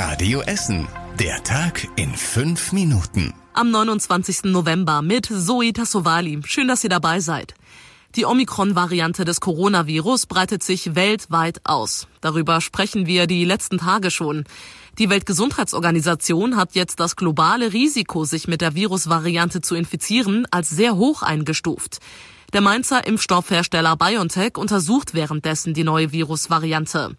Radio Essen. Der Tag in fünf Minuten. Am 29. November mit Zoe Tassovali. Schön, dass ihr dabei seid. Die Omikron-Variante des Coronavirus breitet sich weltweit aus. Darüber sprechen wir die letzten Tage schon. Die Weltgesundheitsorganisation hat jetzt das globale Risiko, sich mit der Virusvariante zu infizieren, als sehr hoch eingestuft. Der Mainzer Impfstoffhersteller BioNTech untersucht währenddessen die neue Virusvariante.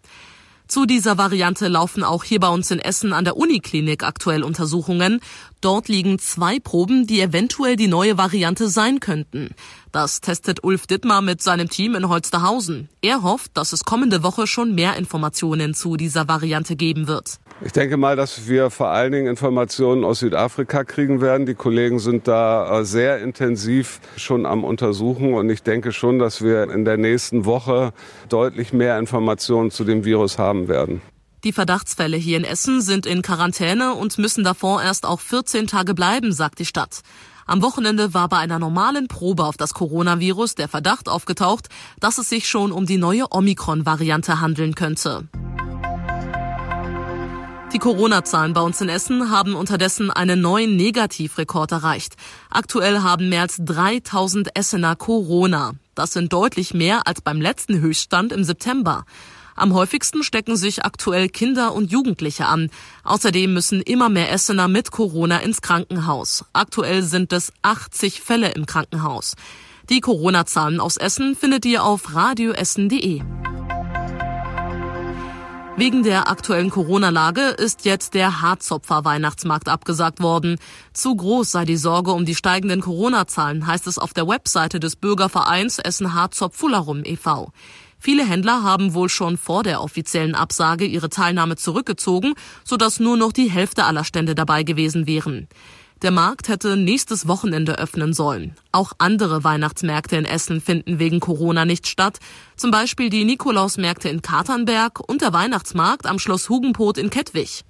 Zu dieser Variante laufen auch hier bei uns in Essen an der Uniklinik aktuell Untersuchungen. Dort liegen zwei Proben, die eventuell die neue Variante sein könnten. Das testet Ulf Dittmar mit seinem Team in Holsterhausen. Er hofft, dass es kommende Woche schon mehr Informationen zu dieser Variante geben wird. Ich denke mal, dass wir vor allen Dingen Informationen aus Südafrika kriegen werden. Die Kollegen sind da äh, sehr intensiv schon am Untersuchen und ich denke schon, dass wir in der nächsten Woche deutlich mehr Informationen zu dem Virus haben werden. Die Verdachtsfälle hier in Essen sind in Quarantäne und müssen davor erst auch 14 Tage bleiben, sagt die Stadt. Am Wochenende war bei einer normalen Probe auf das Coronavirus der Verdacht aufgetaucht, dass es sich schon um die neue Omikron-Variante handeln könnte. Die Corona-Zahlen bei uns in Essen haben unterdessen einen neuen Negativrekord erreicht. Aktuell haben mehr als 3000 Essener Corona. Das sind deutlich mehr als beim letzten Höchststand im September. Am häufigsten stecken sich aktuell Kinder und Jugendliche an. Außerdem müssen immer mehr Essener mit Corona ins Krankenhaus. Aktuell sind es 80 Fälle im Krankenhaus. Die Corona-Zahlen aus Essen findet ihr auf radioessen.de. Wegen der aktuellen Corona-Lage ist jetzt der Harzopfer Weihnachtsmarkt abgesagt worden. Zu groß sei die Sorge um die steigenden Corona-Zahlen, heißt es auf der Webseite des Bürgervereins Essen Harzopf Fullarum e.V. Viele Händler haben wohl schon vor der offiziellen Absage ihre Teilnahme zurückgezogen, sodass nur noch die Hälfte aller Stände dabei gewesen wären. Der Markt hätte nächstes Wochenende öffnen sollen. Auch andere Weihnachtsmärkte in Essen finden wegen Corona nicht statt. Zum Beispiel die Nikolausmärkte in Katernberg und der Weihnachtsmarkt am Schloss Hugenpot in Kettwig.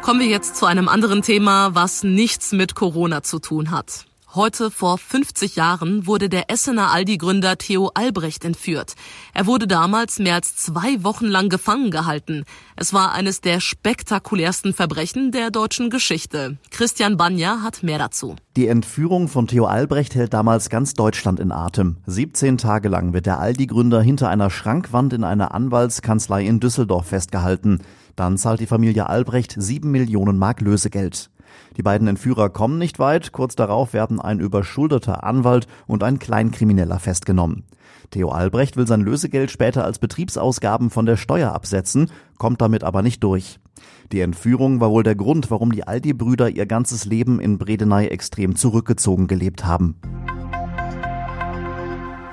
Kommen wir jetzt zu einem anderen Thema, was nichts mit Corona zu tun hat. Heute vor 50 Jahren wurde der Essener Aldi-Gründer Theo Albrecht entführt. Er wurde damals mehr als zwei Wochen lang gefangen gehalten. Es war eines der spektakulärsten Verbrechen der deutschen Geschichte. Christian Banja hat mehr dazu. Die Entführung von Theo Albrecht hält damals ganz Deutschland in Atem. 17 Tage lang wird der Aldi-Gründer hinter einer Schrankwand in einer Anwaltskanzlei in Düsseldorf festgehalten. Dann zahlt die Familie Albrecht sieben Millionen Mark Lösegeld. Die beiden Entführer kommen nicht weit. Kurz darauf werden ein überschuldeter Anwalt und ein Kleinkrimineller festgenommen. Theo Albrecht will sein Lösegeld später als Betriebsausgaben von der Steuer absetzen, kommt damit aber nicht durch. Die Entführung war wohl der Grund, warum die Aldi-Brüder ihr ganzes Leben in Bredeney extrem zurückgezogen gelebt haben.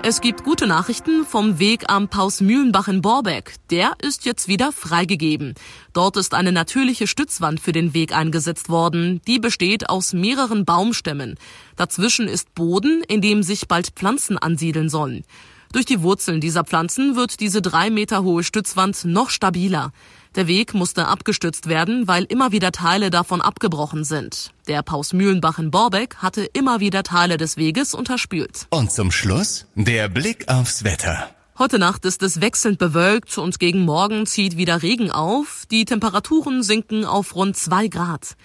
Es gibt gute Nachrichten vom Weg am Pausmühlenbach in Borbeck. Der ist jetzt wieder freigegeben. Dort ist eine natürliche Stützwand für den Weg eingesetzt worden. Die besteht aus mehreren Baumstämmen. Dazwischen ist Boden, in dem sich bald Pflanzen ansiedeln sollen. Durch die Wurzeln dieser Pflanzen wird diese drei Meter hohe Stützwand noch stabiler. Der Weg musste abgestützt werden, weil immer wieder Teile davon abgebrochen sind. Der Paus Mühlenbach in Borbeck hatte immer wieder Teile des Weges unterspült. Und zum Schluss der Blick aufs Wetter. Heute Nacht ist es wechselnd bewölkt und gegen Morgen zieht wieder Regen auf. Die Temperaturen sinken auf rund zwei Grad.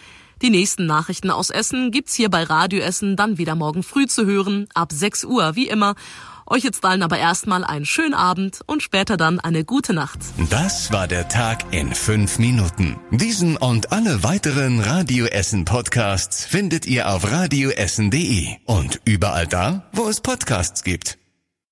Die nächsten Nachrichten aus Essen gibt's hier bei Radio Essen dann wieder morgen früh zu hören, ab 6 Uhr wie immer. Euch jetzt allen aber erstmal einen schönen Abend und später dann eine gute Nacht. Das war der Tag in fünf Minuten. Diesen und alle weiteren Radio Essen Podcasts findet ihr auf radioessen.de und überall da, wo es Podcasts gibt.